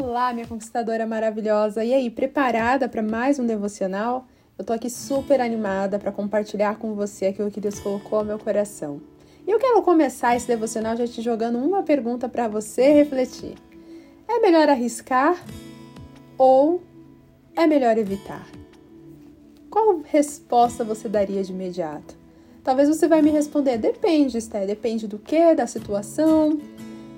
Olá, minha conquistadora maravilhosa! E aí, preparada para mais um devocional? Eu tô aqui super animada para compartilhar com você aquilo que Deus colocou ao meu coração. E eu quero começar esse devocional já te jogando uma pergunta para você refletir. É melhor arriscar ou é melhor evitar? Qual resposta você daria de imediato? Talvez você vai me responder: depende, Esté, depende do que, da situação.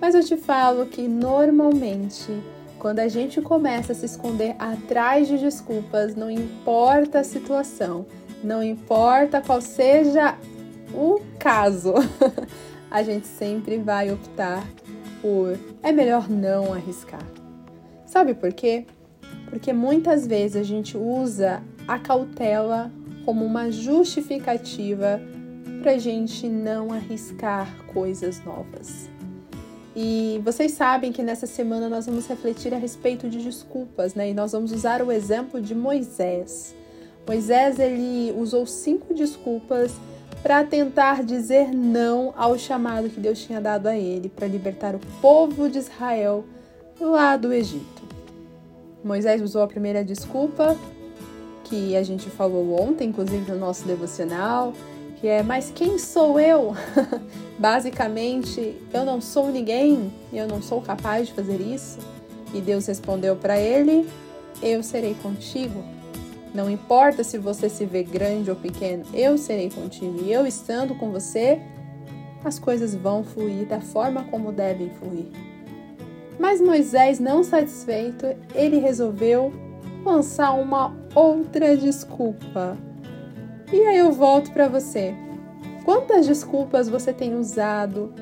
Mas eu te falo que normalmente, quando a gente começa a se esconder atrás de desculpas, não importa a situação, não importa qual seja o caso, a gente sempre vai optar por é melhor não arriscar. Sabe por quê? Porque muitas vezes a gente usa a cautela como uma justificativa para a gente não arriscar coisas novas. E vocês sabem que nessa semana nós vamos refletir a respeito de desculpas, né? E nós vamos usar o exemplo de Moisés. Moisés ele usou cinco desculpas para tentar dizer não ao chamado que Deus tinha dado a ele para libertar o povo de Israel lá do Egito. Moisés usou a primeira desculpa que a gente falou ontem, inclusive no nosso devocional, que é: Mas quem sou eu? Basicamente, eu não sou ninguém, eu não sou capaz de fazer isso. E Deus respondeu para ele: Eu serei contigo. Não importa se você se vê grande ou pequeno, eu serei contigo. E eu estando com você, as coisas vão fluir da forma como devem fluir. Mas Moisés, não satisfeito, ele resolveu lançar uma outra desculpa. E aí eu volto para você. Quantas desculpas você tem usado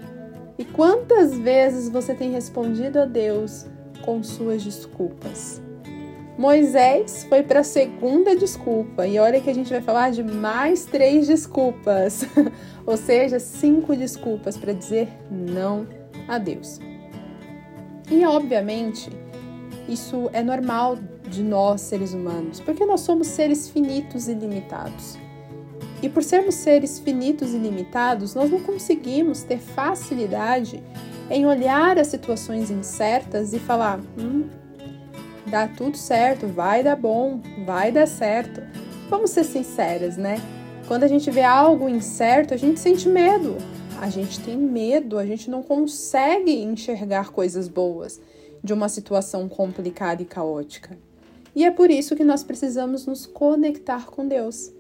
e quantas vezes você tem respondido a Deus com suas desculpas? Moisés foi para a segunda desculpa e olha que a gente vai falar de mais três desculpas, ou seja, cinco desculpas para dizer não a Deus. E obviamente, isso é normal de nós seres humanos, porque nós somos seres finitos e limitados. E por sermos seres finitos e limitados, nós não conseguimos ter facilidade em olhar as situações incertas e falar: hum, dá tudo certo, vai dar bom, vai dar certo. Vamos ser sinceras, né? Quando a gente vê algo incerto, a gente sente medo. A gente tem medo, a gente não consegue enxergar coisas boas de uma situação complicada e caótica. E é por isso que nós precisamos nos conectar com Deus.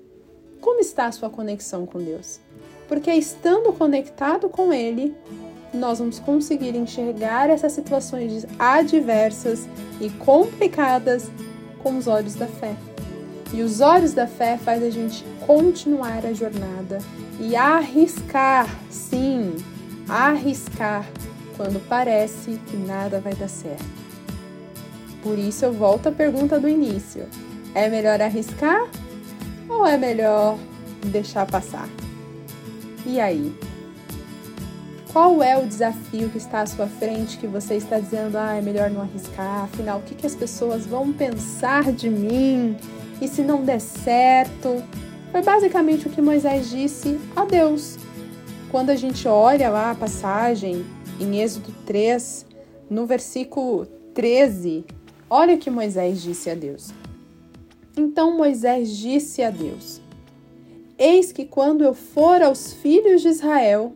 Como está a sua conexão com Deus? Porque estando conectado com Ele, nós vamos conseguir enxergar essas situações adversas e complicadas com os olhos da fé. E os olhos da fé faz a gente continuar a jornada e arriscar, sim, arriscar quando parece que nada vai dar certo. Por isso eu volto à pergunta do início: é melhor arriscar ou é melhor deixar passar? E aí? Qual é o desafio que está à sua frente que você está dizendo, ah, é melhor não arriscar, afinal, o que, que as pessoas vão pensar de mim? E se não der certo? Foi basicamente o que Moisés disse a Deus. Quando a gente olha lá a passagem em Êxodo 3, no versículo 13, olha o que Moisés disse a Deus. Então Moisés disse a Deus: Eis que quando eu for aos filhos de Israel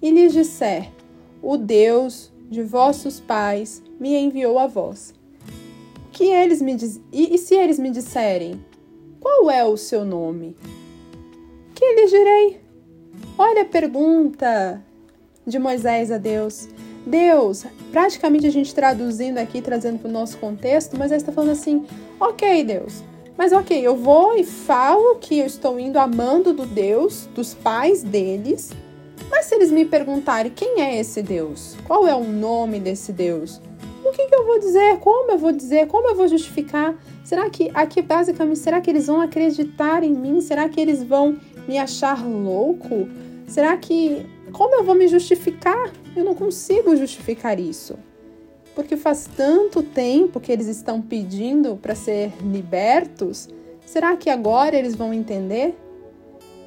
e lhes disser: O Deus de vossos pais me enviou a vós. Que eles me diz... e, e se eles me disserem: Qual é o seu nome? Que lhes direi? Olha a pergunta de Moisés a Deus. Deus, praticamente a gente traduzindo aqui, trazendo para o nosso contexto, Moisés está falando assim: Ok, Deus, mas ok, eu vou e falo que eu estou indo amando do Deus, dos pais deles. Mas se eles me perguntarem quem é esse Deus, qual é o nome desse Deus, o que, que eu vou dizer? Como eu vou dizer? Como eu vou justificar? Será que aqui basicamente, será que eles vão acreditar em mim? Será que eles vão me achar louco? Será que como eu vou me justificar? Eu não consigo justificar isso porque faz tanto tempo que eles estão pedindo para ser libertos, será que agora eles vão entender?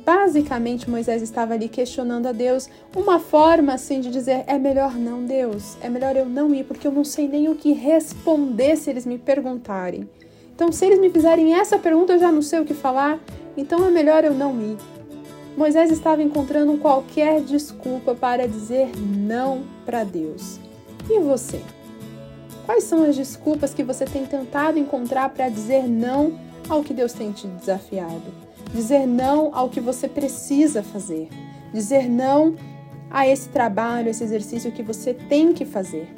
Basicamente, Moisés estava ali questionando a Deus, uma forma assim de dizer: é melhor não, Deus, é melhor eu não ir, porque eu não sei nem o que responder se eles me perguntarem. Então, se eles me fizerem essa pergunta, eu já não sei o que falar, então é melhor eu não ir. Moisés estava encontrando qualquer desculpa para dizer não para Deus. E você? Quais são as desculpas que você tem tentado encontrar para dizer não ao que Deus tem te desafiado? dizer não ao que você precisa fazer, dizer não a esse trabalho, esse exercício que você tem que fazer.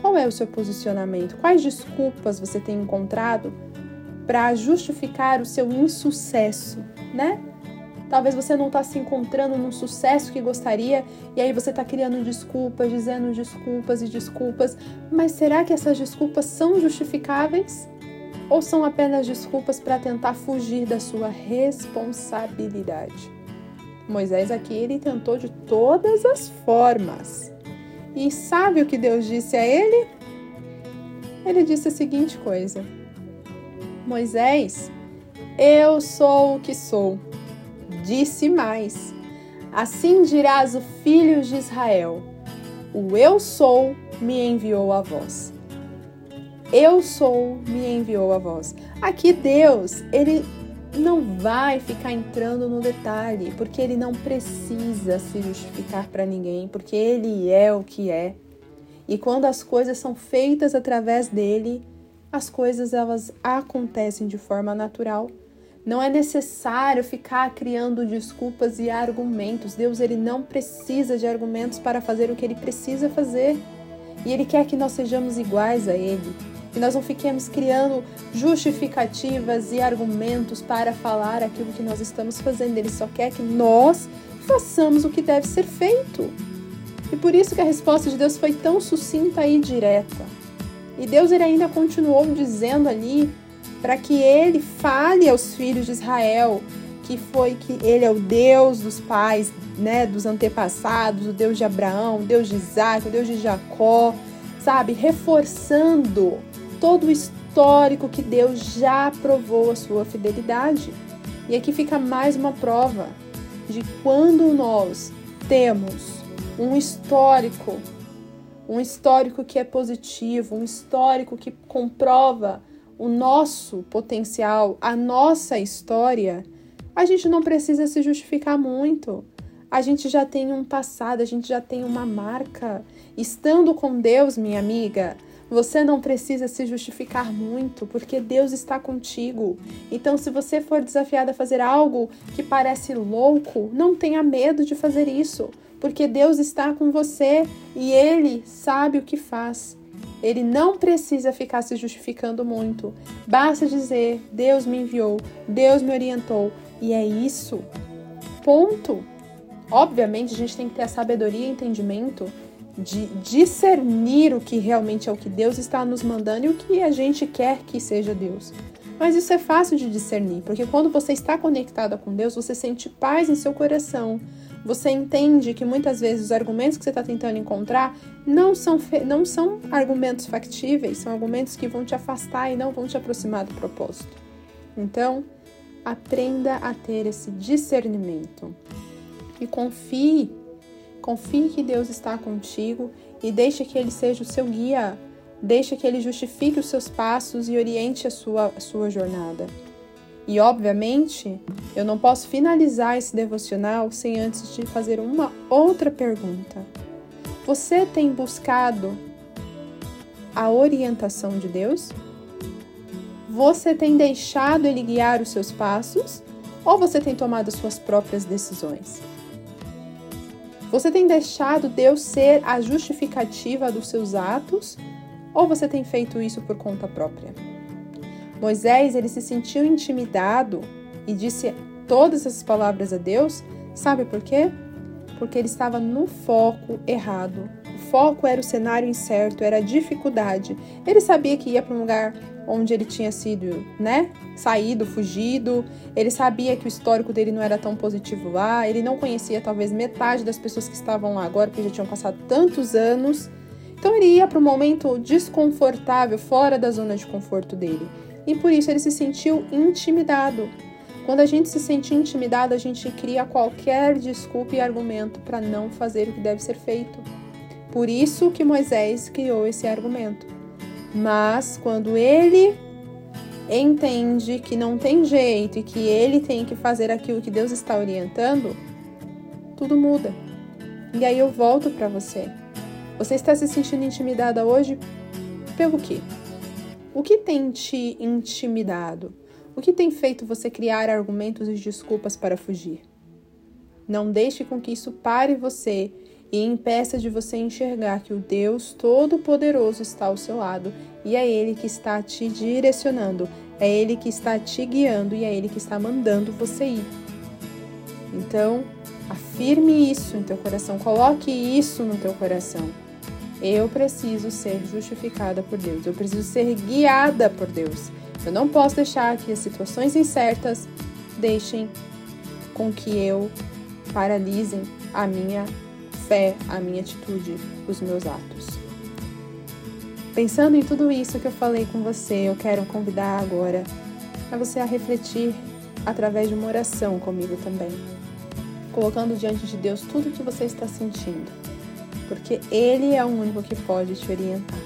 Qual é o seu posicionamento? Quais desculpas você tem encontrado para justificar o seu insucesso, né? Talvez você não está se encontrando no sucesso que gostaria e aí você está criando desculpas, dizendo desculpas e desculpas. Mas será que essas desculpas são justificáveis? ou são apenas desculpas para tentar fugir da sua responsabilidade? Moisés aqui ele tentou de todas as formas. E sabe o que Deus disse a ele? Ele disse a seguinte coisa: Moisés, eu sou o que sou. Disse mais: Assim dirás o filho de Israel: O eu sou me enviou a vós. Eu sou me enviou a vós. Aqui Deus, ele não vai ficar entrando no detalhe, porque ele não precisa se justificar para ninguém, porque ele é o que é. E quando as coisas são feitas através dele, as coisas elas acontecem de forma natural. Não é necessário ficar criando desculpas e argumentos. Deus ele não precisa de argumentos para fazer o que ele precisa fazer. E ele quer que nós sejamos iguais a ele que nós não fiquemos criando justificativas e argumentos para falar aquilo que nós estamos fazendo. Ele só quer que nós façamos o que deve ser feito. E por isso que a resposta de Deus foi tão sucinta e direta. E Deus ele ainda continuou dizendo ali para que ele fale aos filhos de Israel que foi que ele é o Deus dos pais, né, dos antepassados, o Deus de Abraão, o Deus de Isaac, o Deus de Jacó, sabe, reforçando todo o histórico que Deus já provou a sua fidelidade. E aqui fica mais uma prova de quando nós temos um histórico, um histórico que é positivo, um histórico que comprova o nosso potencial, a nossa história, a gente não precisa se justificar muito. A gente já tem um passado, a gente já tem uma marca. Estando com Deus, minha amiga, você não precisa se justificar muito, porque Deus está contigo. Então, se você for desafiado a fazer algo que parece louco, não tenha medo de fazer isso, porque Deus está com você e Ele sabe o que faz. Ele não precisa ficar se justificando muito. Basta dizer: Deus me enviou, Deus me orientou, e é isso. Ponto. Obviamente, a gente tem que ter a sabedoria e entendimento de discernir o que realmente é o que Deus está nos mandando e o que a gente quer que seja Deus. Mas isso é fácil de discernir, porque quando você está conectada com Deus, você sente paz em seu coração. Você entende que muitas vezes os argumentos que você está tentando encontrar não são, não são argumentos factíveis, são argumentos que vão te afastar e não vão te aproximar do propósito. Então, aprenda a ter esse discernimento e confie Confie que Deus está contigo e deixe que Ele seja o seu guia. Deixe que Ele justifique os seus passos e oriente a sua, a sua jornada. E, obviamente, eu não posso finalizar esse devocional sem antes de fazer uma outra pergunta. Você tem buscado a orientação de Deus? Você tem deixado Ele guiar os seus passos? Ou você tem tomado suas próprias decisões? Você tem deixado Deus ser a justificativa dos seus atos ou você tem feito isso por conta própria? Moisés, ele se sentiu intimidado e disse todas essas palavras a Deus, sabe por quê? Porque ele estava no foco errado. O foco era o cenário incerto, era a dificuldade. Ele sabia que ia para um lugar onde ele tinha sido, né, saído, fugido. Ele sabia que o histórico dele não era tão positivo lá. Ele não conhecia talvez metade das pessoas que estavam lá agora, porque já tinham passado tantos anos. Então ele ia para um momento desconfortável, fora da zona de conforto dele. E por isso ele se sentiu intimidado. Quando a gente se sente intimidado, a gente cria qualquer desculpa e argumento para não fazer o que deve ser feito. Por isso que Moisés criou esse argumento. Mas quando ele entende que não tem jeito e que ele tem que fazer aquilo que Deus está orientando, tudo muda. E aí eu volto para você. Você está se sentindo intimidada hoje pelo quê? O que tem te intimidado? O que tem feito você criar argumentos e desculpas para fugir? Não deixe com que isso pare você e impeça de você enxergar que o Deus Todo-Poderoso está ao seu lado e é Ele que está te direcionando, é Ele que está te guiando e é Ele que está mandando você ir. Então, afirme isso em teu coração, coloque isso no teu coração. Eu preciso ser justificada por Deus, eu preciso ser guiada por Deus. Eu não posso deixar que as situações incertas deixem com que eu paralisem a minha fé, a minha atitude, os meus atos. Pensando em tudo isso que eu falei com você, eu quero convidar agora a você a refletir através de uma oração comigo também, colocando diante de Deus tudo o que você está sentindo, porque Ele é o único que pode te orientar.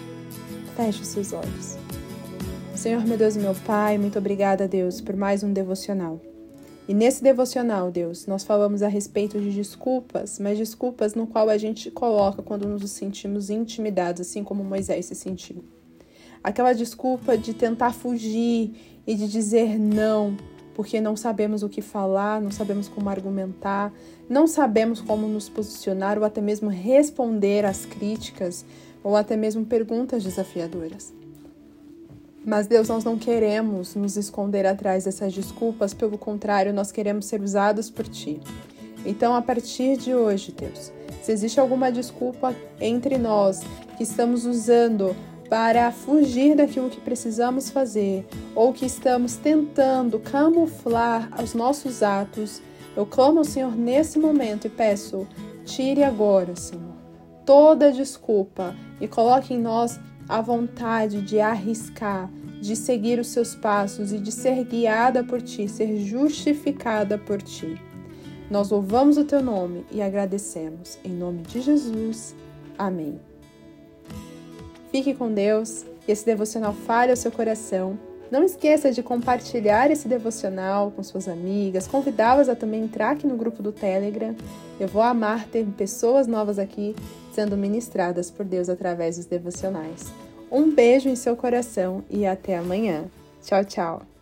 Feche os seus olhos. Senhor, meu Deus e meu Pai, muito obrigada, Deus, por mais um devocional. E nesse devocional, Deus, nós falamos a respeito de desculpas, mas desculpas no qual a gente coloca quando nos sentimos intimidados, assim como Moisés se sentiu. Aquela desculpa de tentar fugir e de dizer não, porque não sabemos o que falar, não sabemos como argumentar, não sabemos como nos posicionar ou até mesmo responder às críticas ou até mesmo perguntas desafiadoras. Mas, Deus, nós não queremos nos esconder atrás dessas desculpas, pelo contrário, nós queremos ser usados por Ti. Então, a partir de hoje, Deus, se existe alguma desculpa entre nós que estamos usando para fugir daquilo que precisamos fazer ou que estamos tentando camuflar os nossos atos, eu clamo ao Senhor nesse momento e peço: tire agora, Senhor, toda desculpa e coloque em nós a vontade de arriscar, de seguir os seus passos e de ser guiada por ti, ser justificada por ti. Nós louvamos o teu nome e agradecemos. Em nome de Jesus. Amém. Fique com Deus, que esse devocional fale ao seu coração. Não esqueça de compartilhar esse devocional com suas amigas, convidá-las a também entrar aqui no grupo do Telegram. Eu vou amar ter pessoas novas aqui sendo ministradas por Deus através dos devocionais. Um beijo em seu coração e até amanhã. Tchau, tchau.